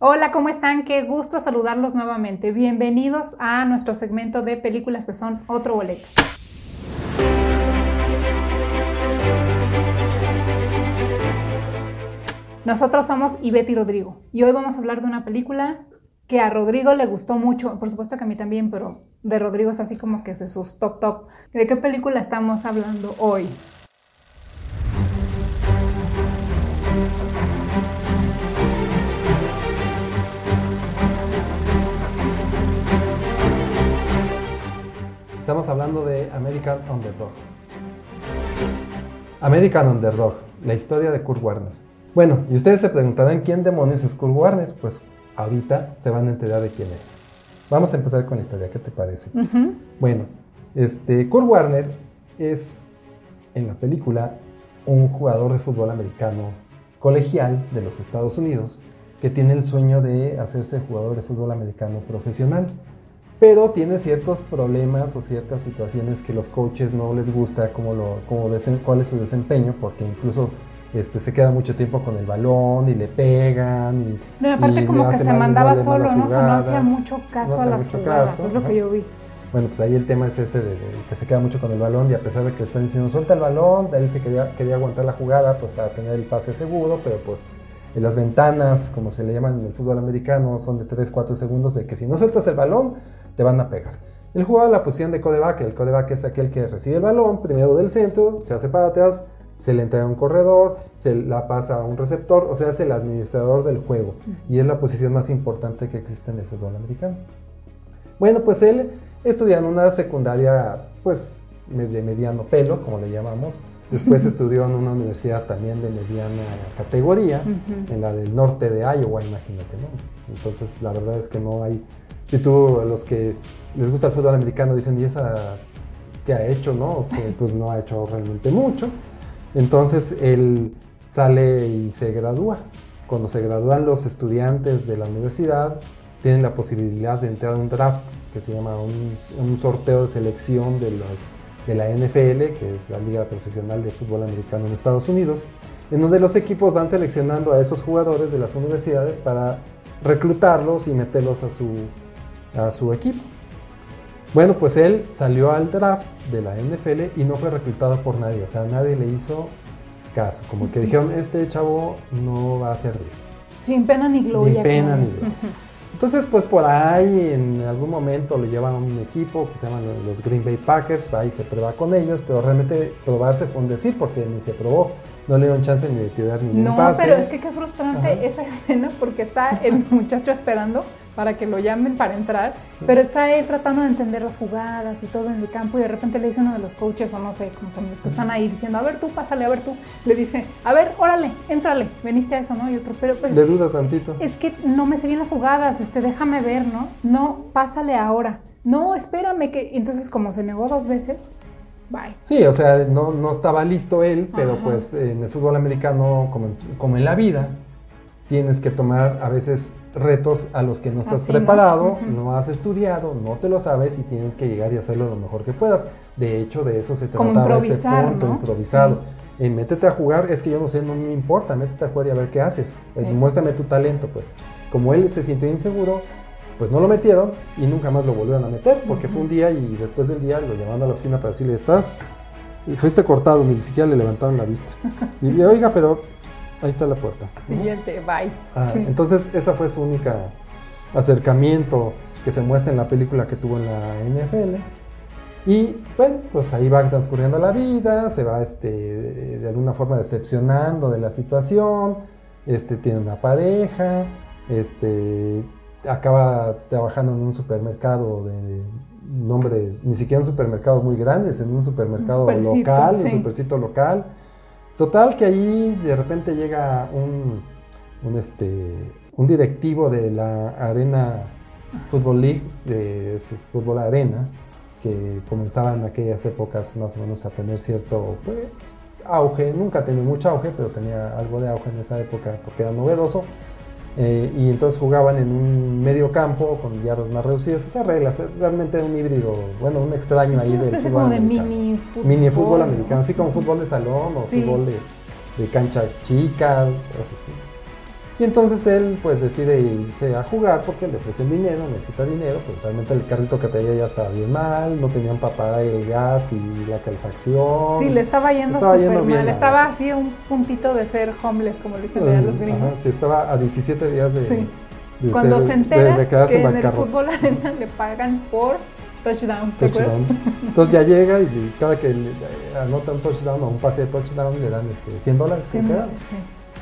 Hola, ¿cómo están? Qué gusto saludarlos nuevamente. Bienvenidos a nuestro segmento de películas que son otro boleto. Nosotros somos Ivette y Rodrigo y hoy vamos a hablar de una película que a Rodrigo le gustó mucho, por supuesto que a mí también, pero de Rodrigo es así como que es sus top top. ¿De qué película estamos hablando hoy? Estamos hablando de American Underdog. American Underdog, la historia de Kurt Warner. Bueno, y ustedes se preguntarán quién demonios es Kurt Warner. Pues ahorita se van a enterar de quién es. Vamos a empezar con la historia, ¿qué te parece? Bueno, este, Kurt Warner es en la película un jugador de fútbol americano colegial de los Estados Unidos que tiene el sueño de hacerse jugador de fútbol americano profesional pero tiene ciertos problemas o ciertas situaciones que los coaches no les gusta cómo lo, cómo cuál es su desempeño, porque incluso este, se queda mucho tiempo con el balón y le pegan. Y, no, aparte como que se mandaba solo, ¿no? O sea, no hacía mucho caso a las jugadas, es lo que yo vi. Bueno, pues ahí el tema es ese de, que se queda mucho con el balón y a pesar de que le están diciendo suelta el balón, él se quería, quería aguantar la jugada pues para tener el pase seguro, pero pues las ventanas, como se le llaman en el fútbol americano, son de 3, 4 segundos de que si no sueltas el balón, te van a pegar. Él jugaba la posición de codeback, el codeback es aquel que recibe el balón primero del centro, se hace para atrás, se le entrega a un corredor, se la pasa a un receptor, o sea, es el administrador del juego y es la posición más importante que existe en el fútbol americano. Bueno, pues él estudió en una secundaria, pues de mediano pelo, como le llamamos. Después estudió en una universidad también de mediana categoría, en la del norte de Iowa, imagínate, ¿no? Entonces, la verdad es que no hay si tú, los que les gusta el fútbol americano, dicen, ¿y esa qué ha hecho? No, pues no ha hecho realmente mucho. Entonces él sale y se gradúa. Cuando se gradúan los estudiantes de la universidad, tienen la posibilidad de entrar a un draft que se llama un, sorteo de selección de, los, de la NFL, que es la Liga Profesional de Fútbol Americano en Estados Unidos, en donde los equipos van seleccionando a esos jugadores de las universidades para reclutarlos y meterlos a su, a su equipo. Bueno, pues él salió al draft de la NFL y no fue reclutado por nadie, o sea, nadie le hizo caso, como que dijeron, este chavo no va a servir. Sin pena ni gloria. Sin pena ni gloria. Entonces, pues por ahí en algún momento lo llevan a un equipo que se llaman los Green Bay Packers, va y se prueba con ellos, pero realmente probarse fue un decir porque ni se probó no le dieron chance ni de tirar ningún no, pase. No, pero es que qué frustrante esa escena porque está el muchacho esperando para que lo llamen para entrar, pero está él tratando de entender las jugadas y todo en el campo y de repente le dice uno de los coaches o no sé, como son los que están ahí diciendo, a ver tú, pásale, a ver tú, le dice, a ver, órale, éntrale, veniste a eso, ¿no? Y otro, pero... pero le duda tantito. Es que no me sé bien las jugadas, este, déjame ver, ¿no? No, pásale ahora. No, espérame que... Entonces como se negó dos veces, Sí, o sea, no, no estaba listo él, pero pues en el fútbol americano, como, como, en la vida, tienes que tomar a veces retos a los que no estás preparado, ¿no? has estudiado, no te lo sabes y tienes que llegar y hacerlo lo mejor que puedas. De hecho, de eso se trataba ese punto, improvisado. En métete a jugar, es que yo no sé, no me importa, métete a jugar y a ver qué haces. Muéstrame tu talento, pues. Como él se sintió inseguro, pues no lo metieron y nunca más lo volvieron a meter, porque fue un día y después del día lo llamaron a la oficina para decirle, estás, y fuiste cortado, ni siquiera le levantaron la vista. Y Y oiga, pero ahí está la puerta. Siguiente, bye. Ah, entonces, esa fue su única acercamiento que se muestra en la película que tuvo en la NFL. Y bueno, pues ahí va transcurriendo la vida, se va este, de alguna forma decepcionando de la situación, este, tiene una pareja, este, acaba trabajando en un supermercado de nombre, ni siquiera un supermercado muy grande, es en un supermercado local, un supercito local. Total que ahí de repente llega un, un, este, un directivo de la Arena Football League, de ese fútbol arena, que comenzaba en aquellas épocas más o menos a tener cierto pues, auge, nunca tenía mucho auge, pero tenía algo de auge en esa época porque era novedoso. Eh, y entonces jugaban en un medio campo con yardas más reducidas. Estas reglas, realmente un híbrido, bueno, un extraño ahí del fútbol como de mini fútbol. Mini fútbol americano, así como fútbol de salón o fútbol de, cancha chica. Y entonces él pues decide irse a jugar porque le ofrecen dinero, necesita dinero, pero realmente el carrito que traía ya estaba bien mal, no tenían papá el gas y la calefacción. Sí, le estaba yendo súper mal, estaba así un puntito de ser homeless, como le dicen los gringos. sí, estaba a 17 días de... Sí. Cuando se entera que en el fútbol arena le pagan por touchdown, touchdown. Entonces ya llega y cada que anota un touchdown o un pase de touchdown le dan este, 100 dólares, 100 dólares.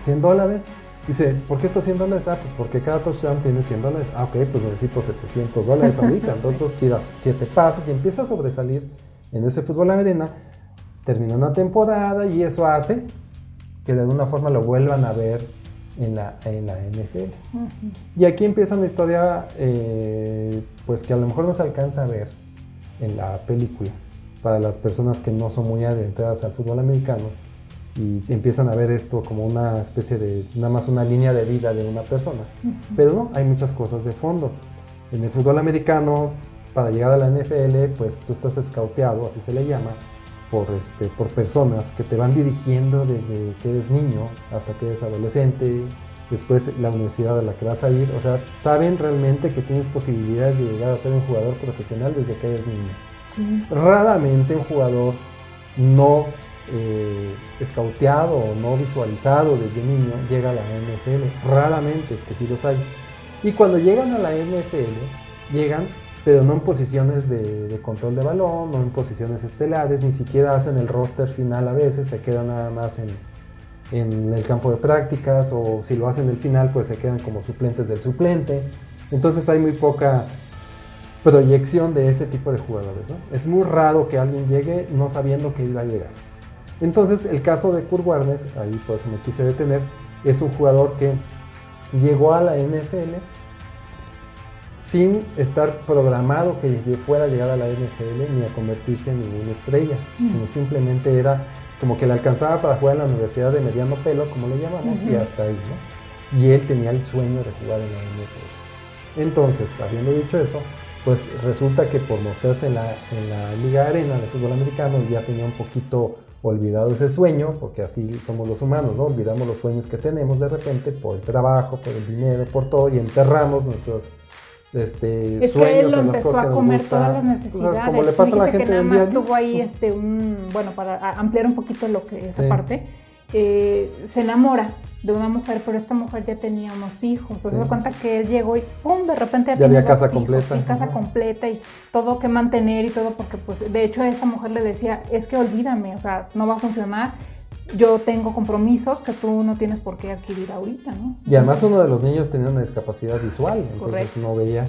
100 dólares Dice, ¿por qué estos 100 dólares? Ah, pues porque cada touchdown tiene 100 dólares. Ah, ok, pues necesito 700 dólares ahorita. Entonces tiras 7 pases y empieza a sobresalir en ese fútbol a Medina. Termina una temporada y eso hace que de alguna forma lo vuelvan a ver en la, en la NFL. Y aquí empieza una historia eh, pues que a lo mejor no se alcanza a ver en la película para las personas que no son muy adentradas al fútbol americano y empiezan a ver esto como una especie de, nada más una línea de vida de una persona. Pero no, hay muchas cosas de fondo. En el fútbol americano, para llegar a la NFL, pues tú estás escauteado, así se le llama, por, este, por personas que te van dirigiendo desde que eres niño hasta que eres adolescente, después la universidad a la que vas a ir. O sea, saben realmente que tienes posibilidades de llegar a ser un jugador profesional desde que eres niño. Raramente un jugador no eh, escauteado o no visualizado desde niño llega a la NFL. Raramente, que sí los hay. Y cuando llegan a la NFL, llegan, pero no en posiciones de, control de balón, no en posiciones estelares, ni siquiera hacen el roster final a veces, se quedan nada más en, en el campo de prácticas, o si lo hacen el final, pues se quedan como suplentes del suplente. Entonces hay muy poca proyección de ese tipo de jugadores. Es muy raro que alguien llegue no sabiendo que iba a llegar. Entonces, el caso de Kurt Warner, ahí por eso me quise detener, es un jugador que llegó a la NFL sin estar programado que fuera a llegar a la NFL ni a convertirse en ninguna estrella, mm. sino simplemente era como que le alcanzaba para jugar en la universidad de mediano pelo, como le llamamos, y hasta ahí, ¿no? Y él tenía el sueño de jugar en la NFL. Entonces, habiendo dicho eso, pues resulta que por mostrarse en la, en la Liga Arena de fútbol americano ya tenía un poquito olvidado ese sueño, porque así somos los humanos, ¿no? Olvidamos los sueños que tenemos de repente por el trabajo, por el dinero, por todo, y enterramos nuestros este, sueños en las cosas que nos comer todas las necesidades. como le pasa a la gente que nada más tuvo ahí este un, bueno, para ampliar un poquito lo que esa parte eh, se enamora de una mujer, pero esta mujer ya tenía unos hijos. se da cuenta que él llegó y ¡pum! De repente ya, había casa completa. Sí, casa completa y todo que mantener y todo, porque pues de hecho a esta mujer le decía, es que olvídame, o sea, no va a funcionar yo tengo compromisos que tú no tienes por qué adquirir ahorita, ¿no? Y además uno de los niños tenía una discapacidad visual, entonces no veía.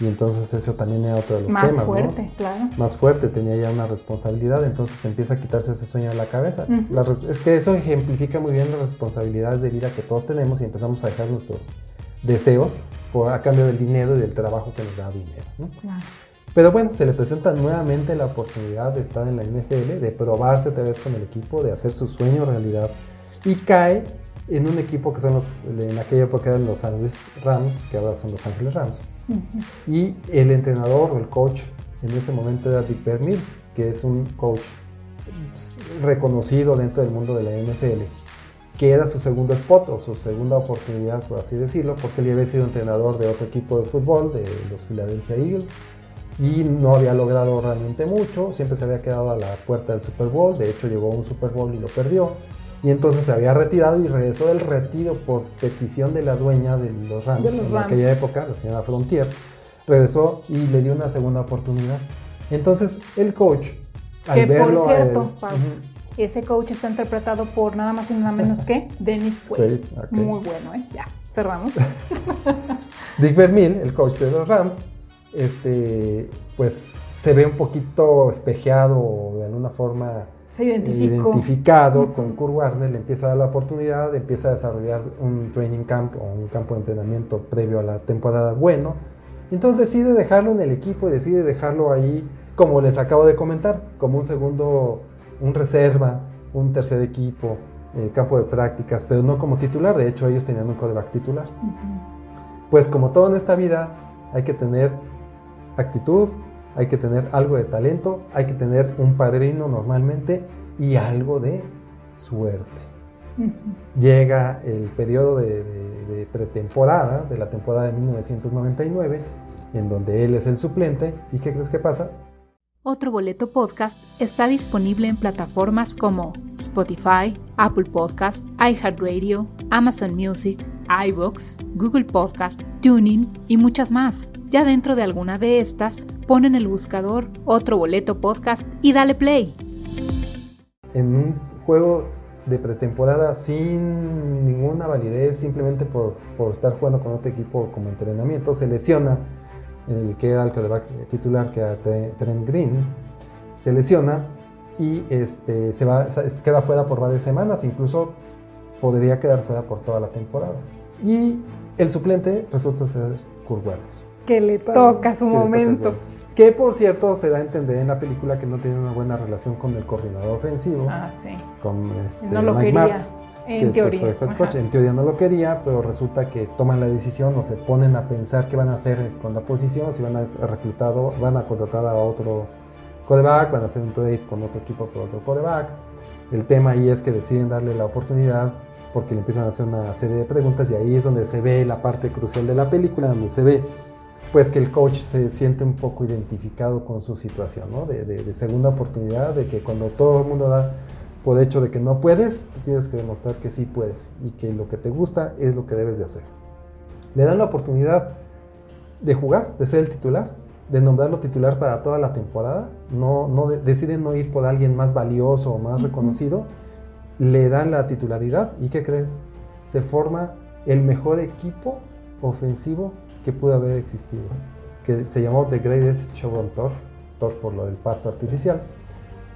Y entonces eso también era otro de los temas, Más fuerte, claro. Más fuerte, tenía ya una responsabilidad, entonces empieza a quitarse ese sueño de la cabeza. es que eso ejemplifica muy bien las responsabilidades de vida que todos tenemos y empezamos a dejar nuestros deseos por, a cambio del dinero y del trabajo que nos da dinero, ¿no? Claro. Pero bueno, se le presenta nuevamente la oportunidad de estar en la NFL, de probarse otra vez con el equipo, de hacer su sueño realidad. Y cae en un equipo que son los, en aquella época eran los San Luis Rams, que ahora son los Ángeles Rams. Y el entrenador o el coach en ese momento era Dick Vermeer, que es un coach reconocido dentro del mundo de la NFL, que era su segundo spot o su segunda oportunidad, por así decirlo, porque él había sido entrenador de otro equipo de fútbol, de los Philadelphia Eagles y no había logrado realmente mucho, siempre se había quedado a la puerta del Super Bowl, de hecho llegó a un Super Bowl y lo perdió, y entonces se había retirado y regresó del retiro por petición de la dueña de los Rams, en aquella época, la señora Frontier, regresó y le dio una segunda oportunidad. Entonces el coach, al que por cierto, ese coach está interpretado por nada más y nada menos que Dennis Quaid. Muy bueno, ¿eh? Ya, cerramos. Dick Vermeil, el coach de los Rams, este, pues se ve un poquito espejeado de alguna forma se identificado con Kurt Warner, le empieza a dar la oportunidad, empieza a desarrollar un training camp o un campo de entrenamiento previo a la temporada bueno. Entonces decide dejarlo en el equipo y decide dejarlo ahí, como les acabo de comentar, como un segundo, un reserva, un tercer equipo, eh, campo de prácticas, pero no como titular. De hecho, ellos tenían un coreback titular. Pues como todo en esta vida, hay que tener actitud, hay que tener algo de talento, hay que tener un padrino normalmente y algo de suerte. Llega el periodo de, de pretemporada, de la temporada de 1999, en donde él es el suplente. ¿Y qué crees que pasa? Otro Boleto Podcast está disponible en plataformas como Spotify, Apple Podcasts, iHeartRadio, Amazon Music, iBox, Google Podcast, Tuning y muchas más. Ya dentro de alguna de estas, pon en el buscador Otro Boleto Podcast y dale play. En un juego de pretemporada sin ninguna validez, simplemente por, por estar jugando con otro equipo como entrenamiento, se lesiona el que era el titular, que era Trent Green, se lesiona y este, se va, queda fuera por varias semanas, incluso podría quedar fuera por toda la temporada. Y el suplente resulta ser Kurt Warner. Que le toca su momento. que por cierto se da a entender en la película que no tiene una buena relación con el coordinador ofensivo, ah, sí. con este, no lo Mike Martz en teoría. En teoría no lo quería, pero resulta que toman la decisión o se ponen a pensar qué van a hacer con la posición, si van a reclutado, van a contratar a otro coreback, van a hacer un trade con otro equipo por otro coreback. El tema ahí es que deciden darle la oportunidad porque le empiezan a hacer una serie de preguntas y ahí es donde se ve la parte crucial de la película, donde se ve pues que el coach se siente un poco identificado con su situación, ¿no? de, de segunda oportunidad, de que cuando todo el mundo da por hecho de que no puedes, tienes que demostrar que sí puedes y que lo que te gusta es lo que debes de hacer. Le dan la oportunidad de jugar, de ser el titular, de nombrarlo titular para toda la temporada. No, no deciden no ir por alguien más valioso o más reconocido. Le dan la titularidad y ¿qué crees? Se forma el mejor equipo ofensivo que pudo haber existido, que se llamó The Greatest Show Turf, Turf por lo del pasto artificial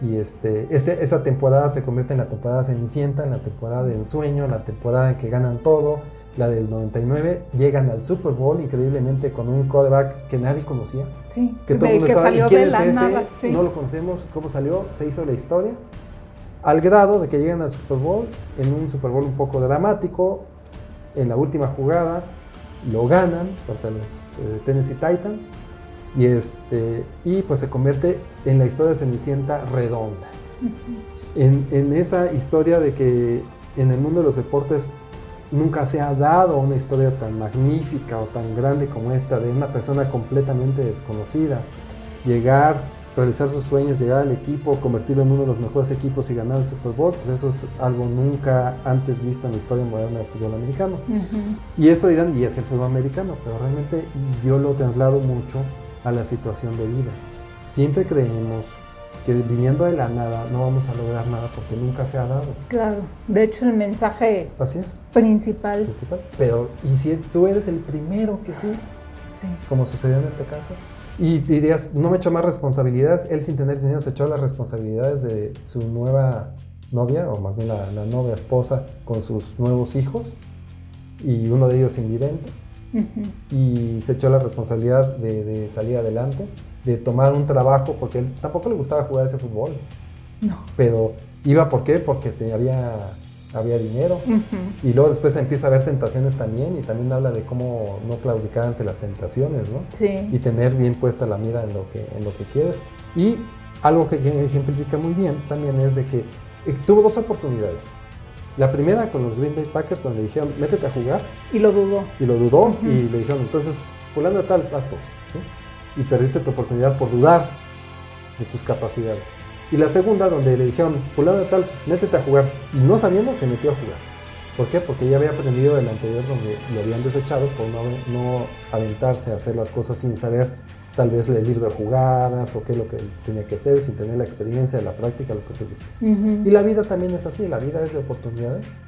y este, esa temporada se convierte en la temporada Cenicienta, en la temporada de ensueño, en la temporada en que ganan todo. La del 99 llegan al Super Bowl increíblemente con un quarterback que nadie conocía. Sí, que todo que salió de la nada. No lo conocemos, cómo salió, se hizo la historia. Al grado de que llegan al Super Bowl, en un Super Bowl un poco dramático, en la última jugada, lo ganan contra los eh, Tennessee Titans y, este, y pues se convierte en la historia de Cenicienta redonda. en, en, esa historia de que en el mundo de los deportes nunca se ha dado una historia tan magnífica o tan grande como esta de una persona completamente desconocida. Llegar, realizar sus sueños, llegar al equipo, convertirlo en uno de los mejores equipos y ganar el Super Bowl, pues eso es algo nunca antes visto en la historia moderna del fútbol americano. Y eso dirán, y es el fútbol americano, pero realmente yo lo traslado mucho a la situación de vida. Siempre creemos que viniendo de la nada no vamos a lograr nada porque nunca se ha dado. Claro, de hecho el mensaje Así es. principal. principal. Pero, ¿y si tú eres el primero que sí? Sí. Como sucedió en este caso. Y dirías, no me echó más responsabilidades. Él sin tener dinero se echó las responsabilidades de su nueva novia, o más bien la, la novia esposa, con sus nuevos hijos. Y uno de ellos invidente y se echó la responsabilidad de, salir adelante, de tomar un trabajo, porque él tampoco le gustaba jugar ese fútbol. No. Pero iba, ¿por qué? Porque había, había dinero. Y luego después empieza a haber tentaciones también, y también habla de cómo no claudicar ante las tentaciones, ¿no? Sí. Y tener bien puesta la mira en lo que, en lo que quieres. Y algo que ejemplifica muy bien también es de que eh, tuvo dos oportunidades. La primera con los Green Bay Packers, donde le dijeron, métete a jugar. Y lo dudó. Y lo dudó y le dijeron, entonces, fulano tal, basto. ¿sí? Y perdiste tu oportunidad por dudar de tus capacidades. Y la segunda, donde le dijeron, fulano de tal, métete a jugar. Y no sabiendo, se metió a jugar. ¿Por qué? Porque ya había aprendido del anterior donde lo habían desechado por no, no aventarse a hacer las cosas sin saber tal vez el libro de jugadas o qué es lo que tenía que hacer sin tener la experiencia, la práctica, lo que tú gustes. Y la vida también es así, la vida es de oportunidades.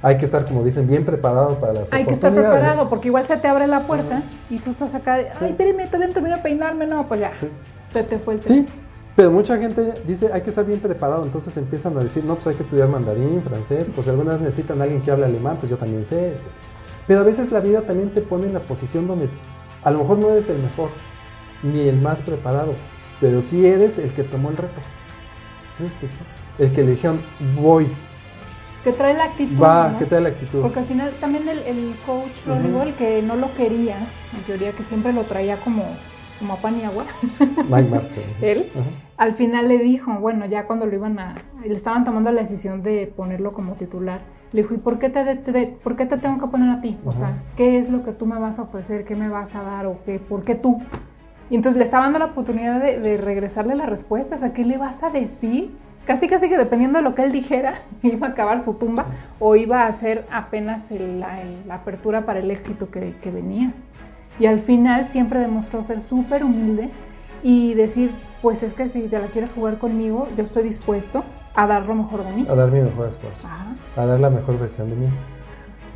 Hay que estar, como dicen, bien preparado para las Hay oportunidades. Hay que estar preparado porque igual se te abre la puerta y tú estás acá, ay, espérame, todavía no termino de peinarme, no, pues ya, se te fue el Sí, pero mucha gente dice, hay que estar bien preparado, entonces empiezan a decir, no, pues hay que estudiar mandarín, francés, pues algunas necesitan a alguien que hable alemán, pues yo también sé, Pero a veces la vida también te pone en la posición donde a lo mejor no eres el mejor, ni el más preparado, pero sí eres el que tomó el reto. ¿Sí me explico? El que le dijeron, voy. Que trae la actitud. Va, que trae la actitud. Porque al final también el, coach Rodrigo, el que no lo quería, en teoría que siempre lo traía como, como a pan y agua. Mike Marcel. Él, al final le dijo, bueno, ya cuando lo iban a, le estaban tomando la decisión de ponerlo como titular, Le dijo, ¿y por qué te, por qué te tengo que poner a ti? O sea, ¿qué es lo que tú me vas a ofrecer? ¿Qué me vas a dar? ¿O qué? ¿Por qué tú? Y entonces le estaba dando la oportunidad de, regresarle la respuesta. O sea, ¿qué le vas a decir? Casi, casi que dependiendo de lo que él dijera, iba a acabar su tumba o iba a hacer apenas la, apertura para el éxito que, que venía. Y al final siempre demostró ser súper humilde y decir, pues es que si te la quieres jugar conmigo, yo estoy dispuesto a dar lo mejor de mí. A dar mi mejor esfuerzo. A dar la mejor versión de mí.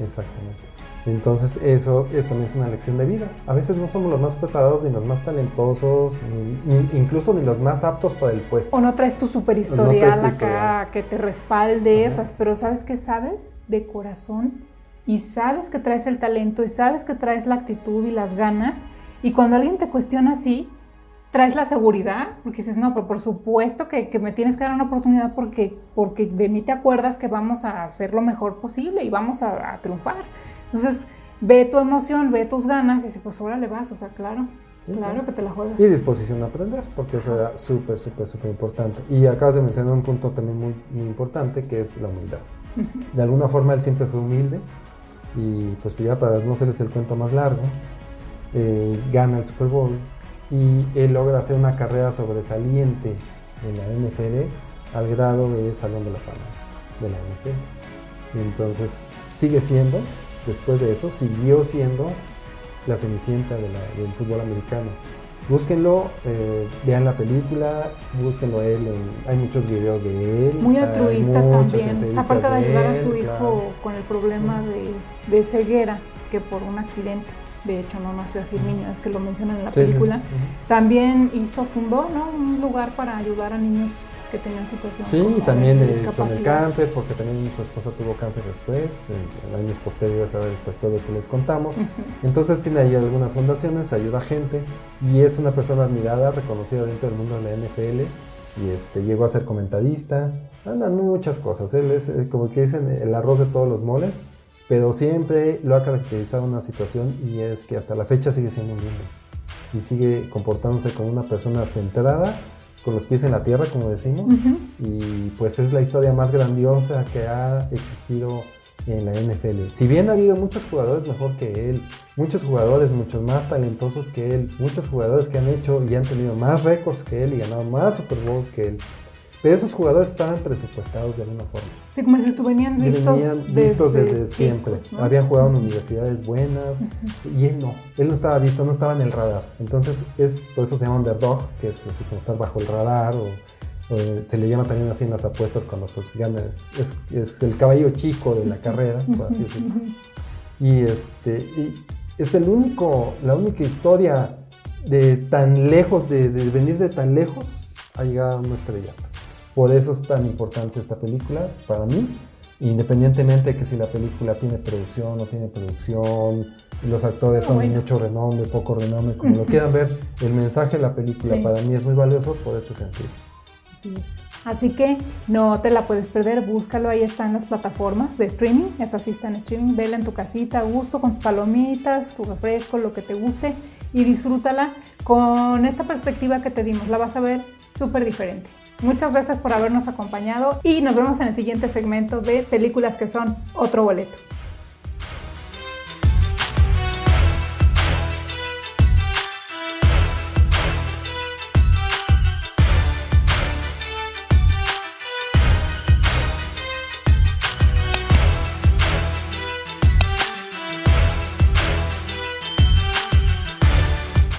Exactamente. Entonces eso también es una lección de vida. A veces no somos los más preparados, ni los más talentosos, ni, incluso ni los más aptos para el puesto. O no traes tu super historial acá que te respalde, pero sabes que sabes de corazón y sabes que traes el talento y sabes que traes la actitud y las ganas. Y cuando alguien te cuestiona así, traes la seguridad, porque dices, no, pero por supuesto que, me tienes que dar una oportunidad porque, porque de mí te acuerdas que vamos a hacer lo mejor posible y vamos a, triunfar. Entonces, ve tu emoción, ve tus ganas y dices, pues ahora le vas, o sea, claro. claro, que te la juegas. Y disposición a aprender, porque eso es súper, súper, súper importante. Y acabas de mencionar un punto también muy, muy importante, que es la humildad. De alguna forma él siempre fue humilde y pues ya para no hacerles el cuento más largo, eh, gana el Super Bowl, y él logra hacer una carrera sobresaliente en la NFL al grado de Salón de la Fama de la NFL. Y entonces sigue siendo, después de eso, siguió siendo la cenicienta del fútbol americano. Búsquenlo, eh, vean la película, búsquenlo él, hay muchos videos de él. Muy altruista también, aparte de ayudar a su hijo con el problema de ceguera, que por un accidente de hecho no nació así el niño, es que lo mencionan en la película, también hizo, fundó ¿no? un lugar para ayudar a niños que tenían situaciones Sí, y también de, con el cáncer, porque también su esposa tuvo cáncer después, en, años posteriores a esta historia que les contamos. Entonces tiene ahí algunas fundaciones, ayuda a gente y es una persona admirada, reconocida dentro del mundo de la NFL y este, llegó a ser comentarista, andan muchas cosas, él es eh, como que dicen el arroz de todos los moles pero siempre lo ha caracterizado una situación y es que hasta la fecha sigue siendo un lindo y sigue comportándose como una persona centrada, con los pies en la tierra, como decimos, y pues es la historia más grandiosa que ha existido en la NFL. Si bien ha habido muchos jugadores mejor que él, muchos jugadores mucho más talentosos que él, muchos jugadores que han hecho y han tenido más récords que él y ganado más Super Bowls que él, pero esos jugadores estaban presupuestados de alguna forma. Sí, como si venían vistos, venían vistos desde, siempre. Habían jugado en universidades buenas y él no. Él no estaba visto, no estaba en el radar. Entonces, es por eso se llama underdog, que es así como estar bajo el radar o, se le llama también así en las apuestas cuando pues gana, es, es el caballo chico de la carrera, por así decirlo. Y, este, y es el único, la única historia de tan lejos, de, de venir de tan lejos, ha llegado a un estrellato. Por eso es tan importante esta película para mí, independientemente de que si la película tiene producción o no tiene producción, los actores son de mucho renombre, poco renombre, como lo quieran ver, el mensaje de la película para mí es muy valioso por este sentido. Así es. Así que no te la puedes perder, búscalo, ahí está en las plataformas de streaming, esa sí está en streaming, vela en tu casita, a gusto, con tus palomitas, tu refresco, lo que te guste y disfrútala con esta perspectiva que te dimos, la vas a ver súper diferente. Muchas gracias por habernos acompañado y nos vemos en el siguiente segmento de películas que son otro boleto.